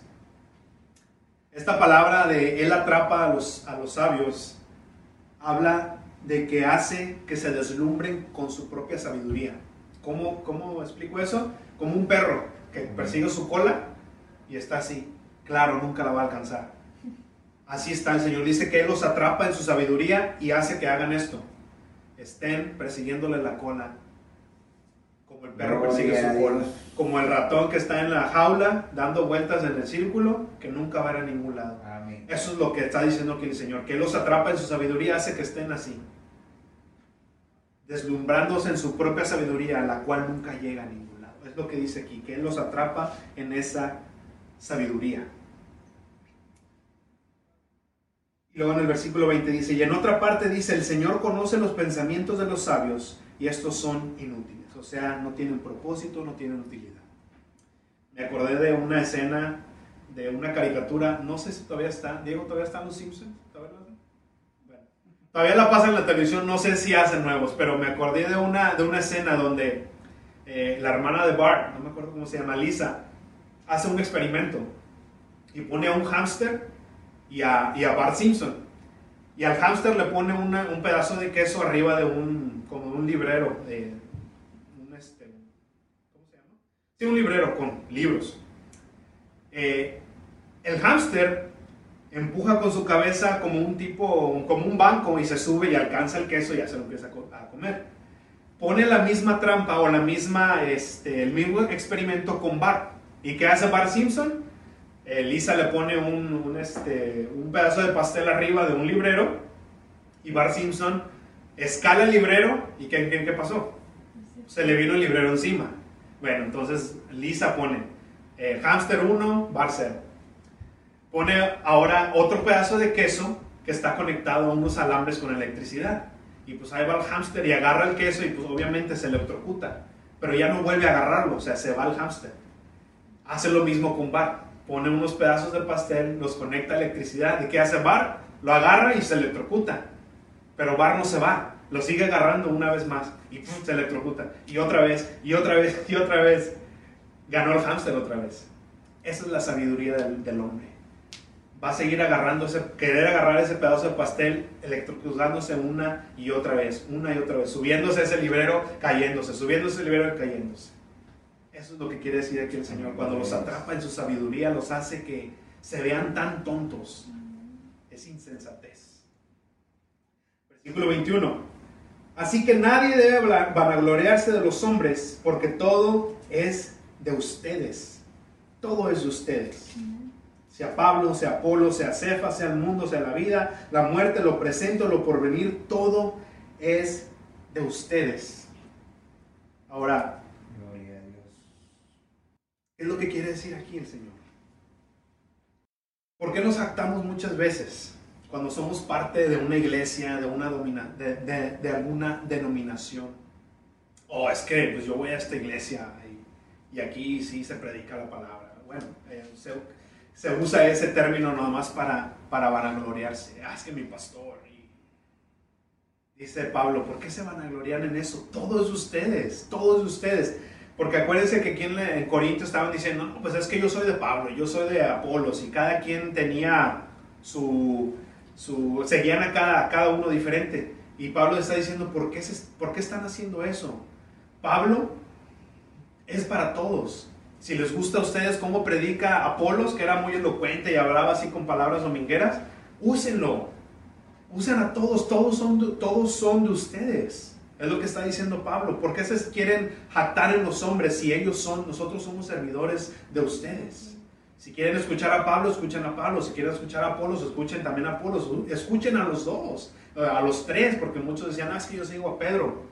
Speaker 1: Esta palabra de él atrapa a los, a los sabios habla de que hace que se deslumbren con su propia sabiduría. ¿Cómo, cómo explico eso? Como un perro que persigue su cola y está así, claro, nunca la va a alcanzar. Así está el Señor. Dice que Él los atrapa en su sabiduría y hace que hagan esto. Estén persiguiéndole la cola, como el perro persigue su cola, como el ratón que está en la jaula dando vueltas en el círculo, que nunca va a ir a ningún lado. Eso es lo que está diciendo aquí el Señor, que Él los atrapa en su sabiduría, hace que estén así, deslumbrándose en su propia sabiduría, la cual nunca llega a ningún lado. Es lo que dice aquí, que Él los atrapa en esa sabiduría. Y luego en el versículo 20 dice, y en otra parte dice, el Señor conoce los pensamientos de los sabios y estos son inútiles. O sea, no tienen propósito, no tienen utilidad. Me acordé de una escena, de una caricatura, no sé si todavía está, Diego, ¿todavía están los Simpsons? ¿Todavía la pasan en la televisión, no sé si hacen nuevos, pero me acordé de una, de una escena donde eh, la hermana de Bart, no me acuerdo cómo se llama, Lisa, hace un experimento y pone a un hámster y a, y a Bart Simpson. Y al hámster le pone un pedazo de queso arriba de un, como un librero, un este, ¿cómo se Sí, un librero con libros. Eh, el hámster empuja con su cabeza como un tipo, como un banco y se sube y alcanza el queso y ya se lo empieza a comer. Pone la misma trampa o la misma, este, el mismo experimento con Bart. ¿Y qué hace Bart Simpson? Eh, Lisa le pone un, este, un pedazo de pastel arriba de un librero y Bart Simpson escala el librero y ¿qué, qué, pasó? Se le vino el librero encima. Bueno, entonces Lisa pone eh, hamster 1, Bart 0. Pone ahora otro pedazo de queso que está conectado a unos alambres con electricidad. Y pues ahí va el hámster y agarra el queso y pues obviamente se electrocuta. Pero ya no vuelve a agarrarlo, o sea, se va el hámster hace lo mismo con Bar. Pone unos pedazos de pastel, los conecta a electricidad. ¿Y qué hace Bar? Lo agarra y se electrocuta. Pero Bar no se va, lo sigue agarrando una vez más y se electrocuta. Y otra vez, y otra vez, y otra vez. Ganó el hámster otra vez. Esa es la sabiduría del, hombre. Va a seguir agarrándose, querer agarrar ese pedazo de pastel, electrocutándose una y otra vez, una y otra vez, subiéndose ese librero, cayéndose, subiéndose ese librero y cayéndose. Eso es lo que quiere decir aquí el Señor. Cuando los atrapa en su sabiduría, los hace que se vean tan tontos. Es insensatez. Versículo 21. Así que nadie debe vanagloriarse de los hombres, porque todo es de ustedes. Todo es de ustedes. Sea Pablo, sea Apolo, sea Cefa, sea el mundo, sea la vida, la muerte, lo presente, lo porvenir, todo es de ustedes. Ahora, es lo que quiere decir aquí el Señor. ¿Por qué nos actamos muchas veces cuando somos parte de una iglesia, de, una domina, de, alguna denominación? Oh, es que pues yo voy a esta iglesia y, aquí sí se predica la palabra. Bueno, eh, se, usa ese término nada más para, para vanagloriarse. Ah, es que mi pastor. Dice Pablo, ¿por qué se van a gloriar en eso? Todos ustedes, todos ustedes. Porque acuérdense que aquí en, Corinto estaban diciendo, no, pues es que yo soy de Pablo, yo soy de Apolos, y cada quien tenía su, su seguían a cada, cada uno diferente. Y Pablo está diciendo, ¿por qué, se, ¿por qué están haciendo eso? Pablo es para todos. Si les gusta a ustedes cómo predica Apolos, que era muy elocuente y hablaba así con palabras domingueras, úsenlo. Usen a todos, todos son, todos son de ustedes. Es lo que está diciendo Pablo. ¿Por qué se quieren jactar en los hombres si ellos son, nosotros somos servidores de ustedes? Si quieren escuchar a Pablo, escuchen a Pablo. Si quieren escuchar a Apolos, escuchen también a Apolos. Escuchen a los dos, a los tres, porque muchos decían, ah, es que yo sigo a Pedro.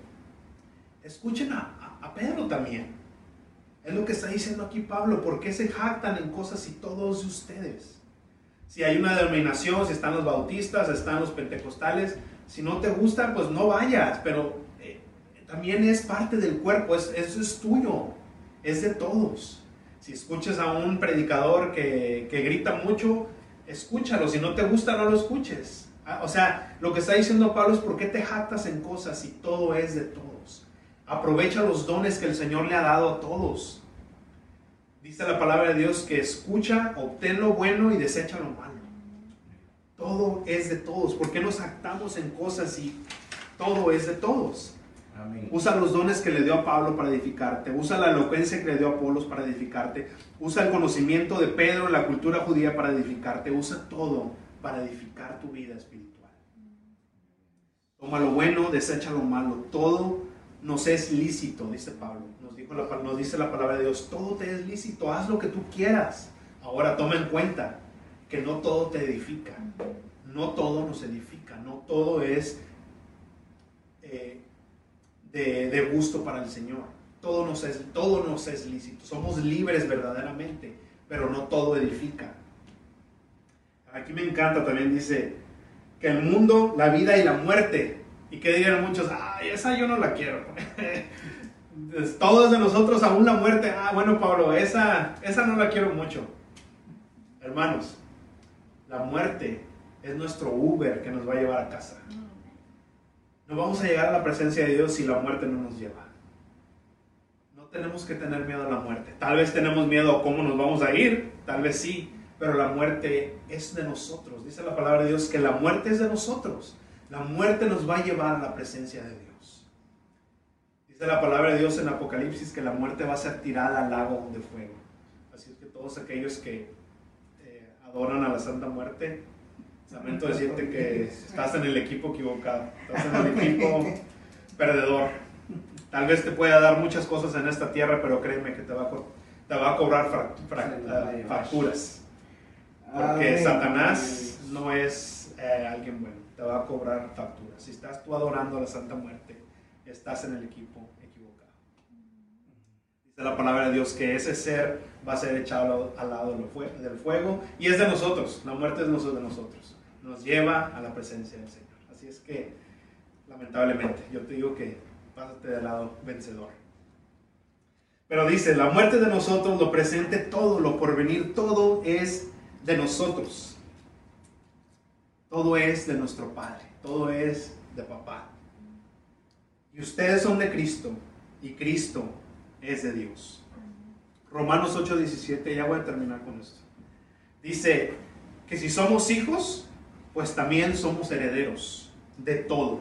Speaker 1: Escuchen a, Pedro también. Es lo que está diciendo aquí Pablo. ¿Por qué se jactan en cosas y todos de ustedes? Si hay una denominación, si están los bautistas, están los pentecostales, si no te gusta, pues no vayas, pero eh, también es parte del cuerpo, es, eso es tuyo, es de todos. Si escuchas a un predicador que, que grita mucho, escúchalo, si no te gusta, no lo escuches. Ah, o sea, lo que está diciendo Pablo es por qué te jactas en cosas si todo es de todos. Aprovecha los dones que el Señor le ha dado a todos. Dice la palabra de Dios que escucha, obtén lo bueno y desecha lo malo. Todo es de todos. ¿Por qué nos actamos en cosas y todo es de todos? Usa los dones que le dio a Pablo para edificarte. Usa la elocuencia que le dio a Apolos para edificarte. Usa el conocimiento de Pedro, la cultura judía para edificarte. Usa todo para edificar tu vida espiritual. Toma lo bueno, desecha lo malo. Todo nos es lícito, dice Pablo. Nos, dijo la, nos dice la palabra de Dios. Todo te es lícito. Haz lo que tú quieras. Ahora toma en cuenta que no todo te edifica, no todo nos edifica, no todo es eh, de, gusto para el Señor. Todo nos, es, todo nos es lícito, somos libres verdaderamente, pero no todo edifica. Aquí me encanta también, dice, que el mundo, la vida y la muerte, y que digan muchos, ay, esa yo no la quiero. Todos de nosotros, aún la muerte, ah, bueno, Pablo, esa, esa no la quiero mucho. Hermanos, la muerte es nuestro Uber que nos va a llevar a casa. No vamos a llegar a la presencia de Dios si la muerte no nos lleva. No tenemos que tener miedo a la muerte. Tal vez tenemos miedo a cómo nos vamos a ir, tal vez sí, pero la muerte es de nosotros. Dice la palabra de Dios que la muerte es de nosotros. La muerte nos va a llevar a la presencia de Dios. Dice la palabra de Dios en Apocalipsis que la muerte va a ser tirada al lago de fuego. Así es que todos aquellos que adoran a la Santa Muerte, lamento decirte que estás en el equipo equivocado, estás en el equipo perdedor. Tal vez te pueda dar muchas cosas en esta tierra, pero créeme que te va a, te va a cobrar facturas. Porque Satanás no es eh, alguien bueno, te va a cobrar facturas. Si estás tú adorando a la Santa Muerte, estás en el equipo la palabra de Dios que ese ser va a ser echado al lado del fuego y es de nosotros, la muerte es de nosotros, nos lleva a la presencia del Señor. Así es que, lamentablemente, yo te digo que pásate del lado vencedor. Pero dice, la muerte de nosotros, lo presente, todo, lo porvenir, todo es de nosotros. Todo es de nuestro Padre, todo es de papá. Y ustedes son de Cristo y Cristo es de Dios. Romanos 8:17, ya voy a terminar con esto. Dice que si somos hijos, pues también somos herederos de todo.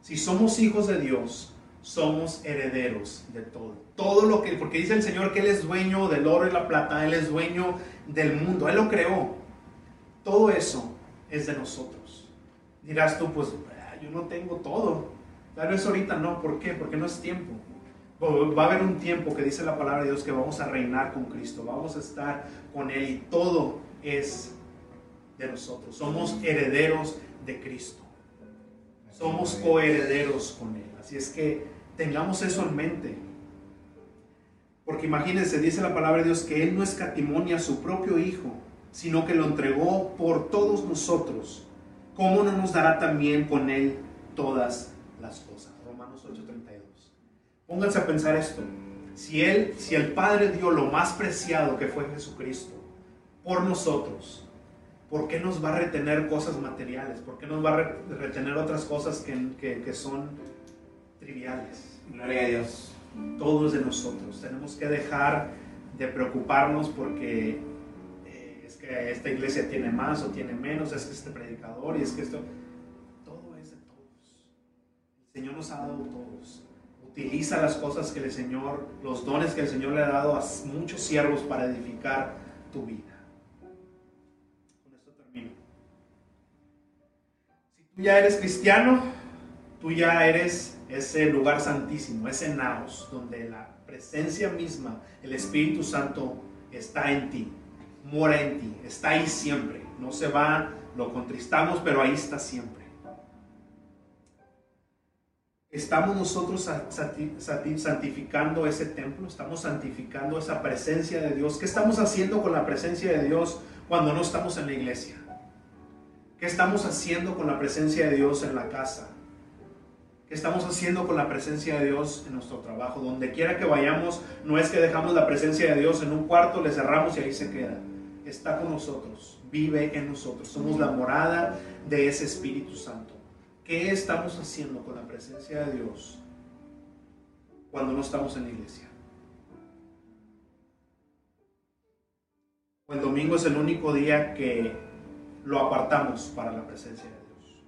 Speaker 1: Si somos hijos de Dios, somos herederos de todo. Todo lo que, porque dice el Señor que Él es dueño del oro y la plata, Él es dueño del mundo, Él lo creó. Todo eso es de nosotros. Dirás tú, pues ah, yo no tengo todo. Tal vez ahorita no, ¿por qué? Porque no es tiempo. Va a haber un tiempo que dice la palabra de Dios que vamos a reinar con Cristo, vamos a estar con Él y todo es de nosotros. Somos herederos de Cristo. Somos coherederos con Él. Así es que tengamos eso en mente. Porque imagínense, dice la palabra de Dios que Él no escatimonia a su propio Hijo, sino que lo entregó por todos nosotros. ¿Cómo no nos dará también con Él todas las cosas? Romanos 8:32. Pónganse a pensar esto. Si él, si el Padre dio lo más preciado que fue Jesucristo por nosotros, ¿Por qué nos va a retener cosas materiales? ¿Por qué nos va a retener otras cosas que, que, que son triviales?
Speaker 2: Gloria a Dios.
Speaker 1: Todo es de nosotros. Tenemos que dejar de preocuparnos porque eh, es que esta iglesia tiene más o tiene menos, es que este predicador y es que esto... Todo es de todos. El Señor nos ha dado todos. Utiliza las cosas que el Señor, los dones que el Señor le ha dado a muchos siervos para edificar tu vida. Ya eres cristiano, tú ya eres ese lugar santísimo, ese naos, donde la presencia misma, el Espíritu Santo está en ti, mora en ti, está ahí siempre. No se va, lo contristamos, pero ahí está siempre. Estamos nosotros santificando ese templo, estamos santificando esa presencia de Dios. ¿Qué estamos haciendo con la presencia de Dios cuando no estamos en la iglesia? ¿Qué estamos haciendo con la presencia de Dios en la casa? ¿Qué estamos haciendo con la presencia de Dios en nuestro trabajo? Donde quiera que vayamos, no es que dejamos la presencia de Dios en un cuarto, le cerramos y ahí se queda. Está con nosotros, vive en nosotros. Somos la morada de ese Espíritu Santo. ¿Qué estamos haciendo con la presencia de Dios cuando no estamos en la iglesia? El domingo es el único día que lo apartamos para la presencia de Dios.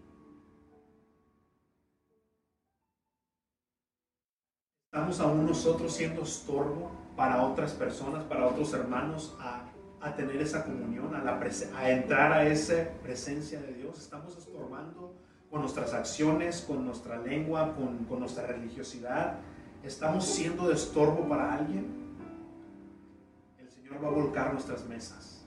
Speaker 1: Estamos aún nosotros siendo estorbo para otras personas, para otros hermanos, a, tener esa comunión, a, la a entrar a esa presencia de Dios. Estamos estorbando con nuestras acciones, con nuestra lengua, con, con nuestra religiosidad. Estamos siendo de estorbo para alguien. El Señor va a volcar nuestras mesas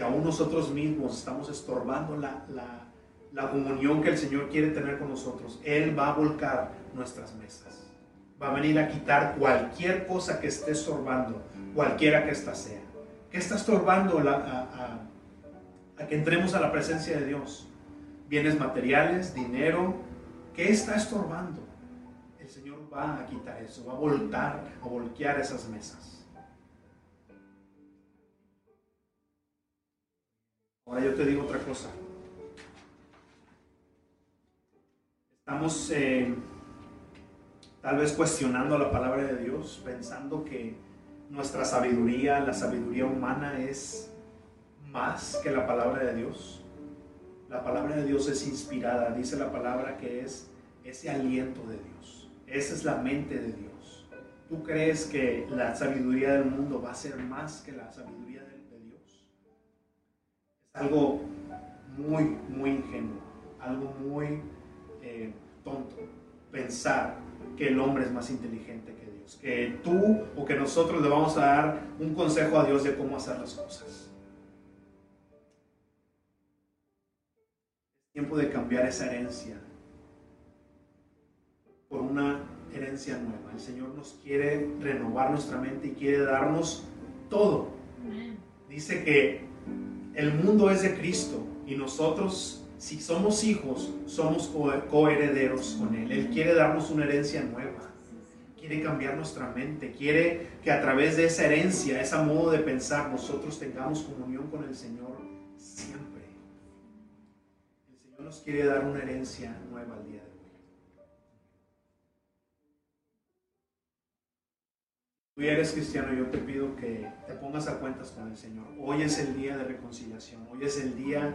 Speaker 1: y aún nosotros mismos estamos estorbando la, la, comunión que el Señor quiere tener con nosotros, Él va a volcar nuestras mesas. Va a venir a quitar cualquier cosa que esté estorbando, cualquiera que ésta sea. ¿Qué está estorbando a, a que entremos a la presencia de Dios? Bienes materiales, dinero. ¿Qué está estorbando? El Señor va a quitar eso, va a voltar, a voltear esas mesas. Ahora yo te digo otra cosa. Estamos eh, tal vez cuestionando la palabra de Dios, pensando que nuestra sabiduría, la sabiduría humana es más que la palabra de Dios. La palabra de Dios es inspirada, dice la palabra que es ese aliento de Dios. Esa es la mente de Dios. ¿Tú crees que la sabiduría del mundo va a ser más que la sabiduría algo muy, muy ingenuo, algo muy eh, tonto pensar que el hombre es más inteligente que Dios, que tú o que nosotros le vamos a dar un consejo a Dios de cómo hacer las cosas. Es tiempo de cambiar esa herencia por una herencia nueva. El Señor nos quiere renovar nuestra mente y quiere darnos todo. Dice que el mundo es de Cristo y nosotros, si somos hijos, somos coherederos con Él. Él quiere darnos una herencia nueva. Quiere cambiar nuestra mente. Quiere que a través de esa herencia, ese modo de pensar, nosotros tengamos comunión con el Señor siempre. El Señor nos quiere dar una herencia nueva al día de hoy. Tú eres cristiano, yo te pido que te pongas a cuentas con el Señor. Hoy es el día de reconciliación, hoy es el día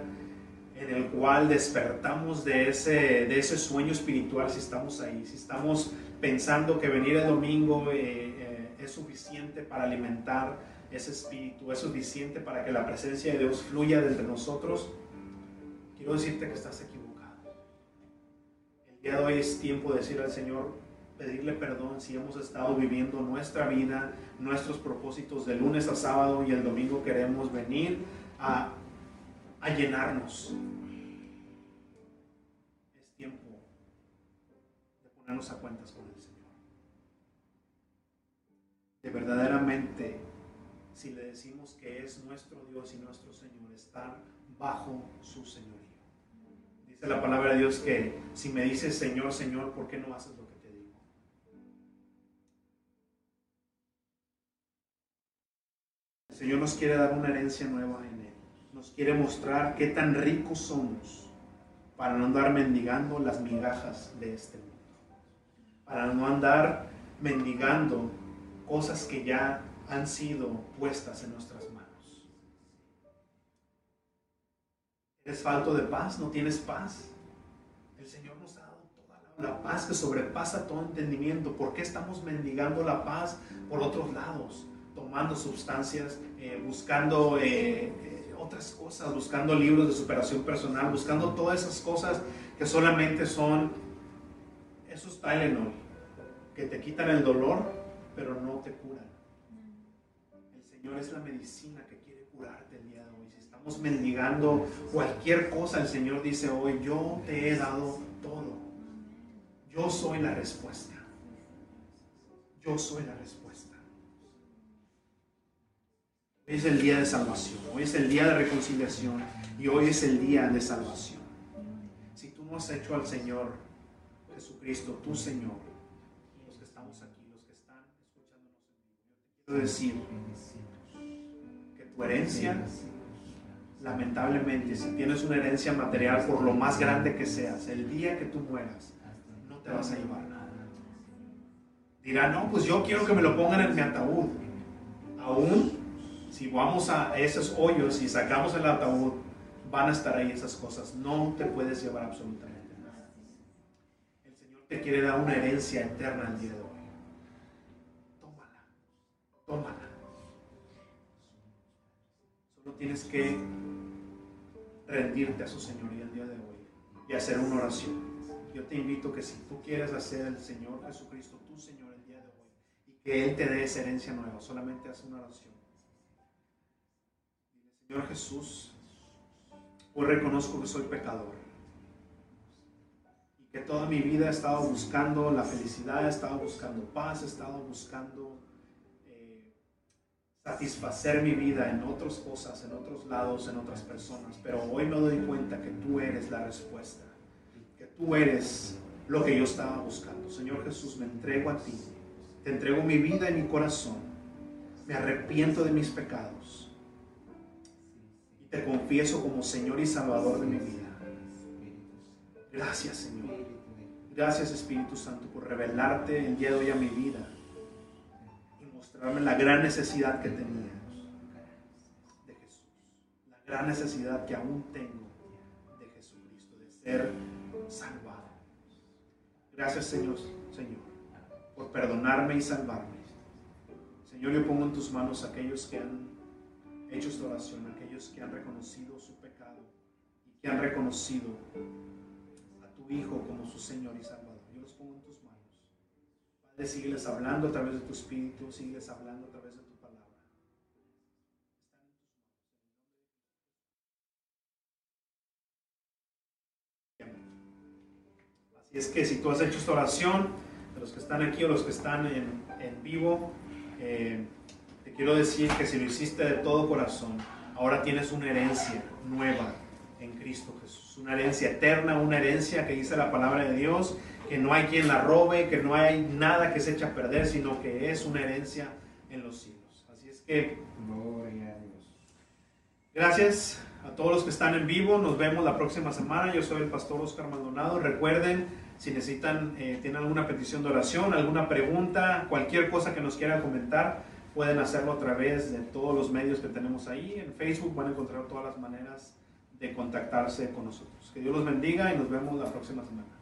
Speaker 1: en el cual despertamos de ese, de ese sueño espiritual si estamos ahí, si estamos pensando que venir el domingo eh, eh, es suficiente para alimentar ese espíritu, es suficiente para que la presencia de Dios fluya de entre nosotros, quiero decirte que estás equivocado. El día de hoy es tiempo de decir al Señor, pedirle perdón si hemos estado viviendo nuestra vida, nuestros propósitos de lunes a sábado y el domingo queremos venir a, a llenarnos. Es tiempo de ponernos a cuentas con el Señor. De verdaderamente, si le decimos que es nuestro Dios y nuestro Señor, estar bajo su señorío. Dice la palabra de Dios que si me dices Señor, Señor, ¿por qué no haces lo El Señor nos quiere dar una herencia nueva en Él. Nos quiere mostrar qué tan ricos somos para no andar mendigando las migajas de este mundo. Para no andar mendigando cosas que ya han sido puestas en nuestras manos. ¿Eres falto de paz? ¿No tienes paz? El Señor nos ha dado toda la, paz que sobrepasa todo entendimiento. ¿Por qué estamos mendigando la paz por otros lados? Tomando sustancias, eh, buscando eh, eh, otras cosas, buscando libros de superación personal, buscando todas esas cosas que solamente son esos Tylenol que te quitan el dolor, pero no te curan. El Señor es la medicina que quiere curarte el día de hoy. Si estamos mendigando cualquier cosa, el Señor dice hoy, yo te he dado todo. Yo soy la respuesta. Yo soy la respuesta. Hoy es el día de salvación, hoy es el día de reconciliación y hoy es el día de salvación. Si tú no has hecho al Señor Jesucristo, tu Señor, los que estamos aquí, los que están escuchándonos yo quiero decir que tu herencia, lamentablemente, si tienes una herencia material, por lo más grande que seas, el día que tú mueras, no te vas a llevar nada. Dirá, no, pues yo quiero que me lo pongan en mi ataúd. Aún si vamos a esos hoyos y sacamos el ataúd, van a estar ahí esas cosas. No te puedes llevar absolutamente nada. El Señor te quiere dar una herencia eterna el día de hoy. Tómala, tómala. Solo tienes que rendirte a su señoría el día de hoy y hacer una oración. Yo te invito que si tú quieres hacer el Señor Jesucristo tu Señor el día de hoy y que Él te dé esa herencia nueva, solamente haz una oración. Señor Jesús, hoy reconozco que soy pecador y que toda mi vida he estado buscando la felicidad, he estado buscando paz, he estado buscando eh, satisfacer mi vida en otras cosas, en otros lados, en otras personas, pero hoy me doy cuenta que tú eres la respuesta, que tú eres lo que yo estaba buscando. Señor Jesús, me entrego a ti, te entrego mi vida y mi corazón, me arrepiento de mis pecados te confieso como Señor y Salvador de mi vida. Gracias, Señor. Gracias, Espíritu Santo, por revelarte el día de hoy a mi vida y mostrarme la gran necesidad que tenía de Jesús. La gran necesidad que aún tengo de Jesucristo, de ser salvado. Gracias, Señor, Señor, por perdonarme y salvarme. Señor, yo pongo en tus manos aquellos que han hecho esta oración, que han reconocido su pecado y que han reconocido a tu Hijo como su Señor y Salvador. Yo los pongo en tus manos. Padre, sígueles hablando a través de tu Espíritu, sígueles hablando a través de tu palabra. Así es que si tú has hecho esta oración, de los que están aquí o los que están en, vivo, eh, te quiero decir que si lo hiciste de todo corazón, ahora tienes una herencia nueva en Cristo Jesús. Una herencia eterna, una herencia que dice la palabra de Dios, que no hay quien la robe, que no hay nada que se eche a perder, sino que es una herencia en los cielos. Así es que... Gloria a Dios. Gracias a todos los que están en vivo. Nos vemos la próxima semana. Yo soy el pastor Oscar Maldonado. Recuerden, si necesitan, eh, tienen alguna petición de oración, alguna pregunta, cualquier cosa que nos quieran comentar, pueden hacerlo a través de todos los medios que tenemos ahí. En Facebook van a encontrar todas las maneras de contactarse con nosotros. Que Dios los bendiga y nos vemos la próxima semana.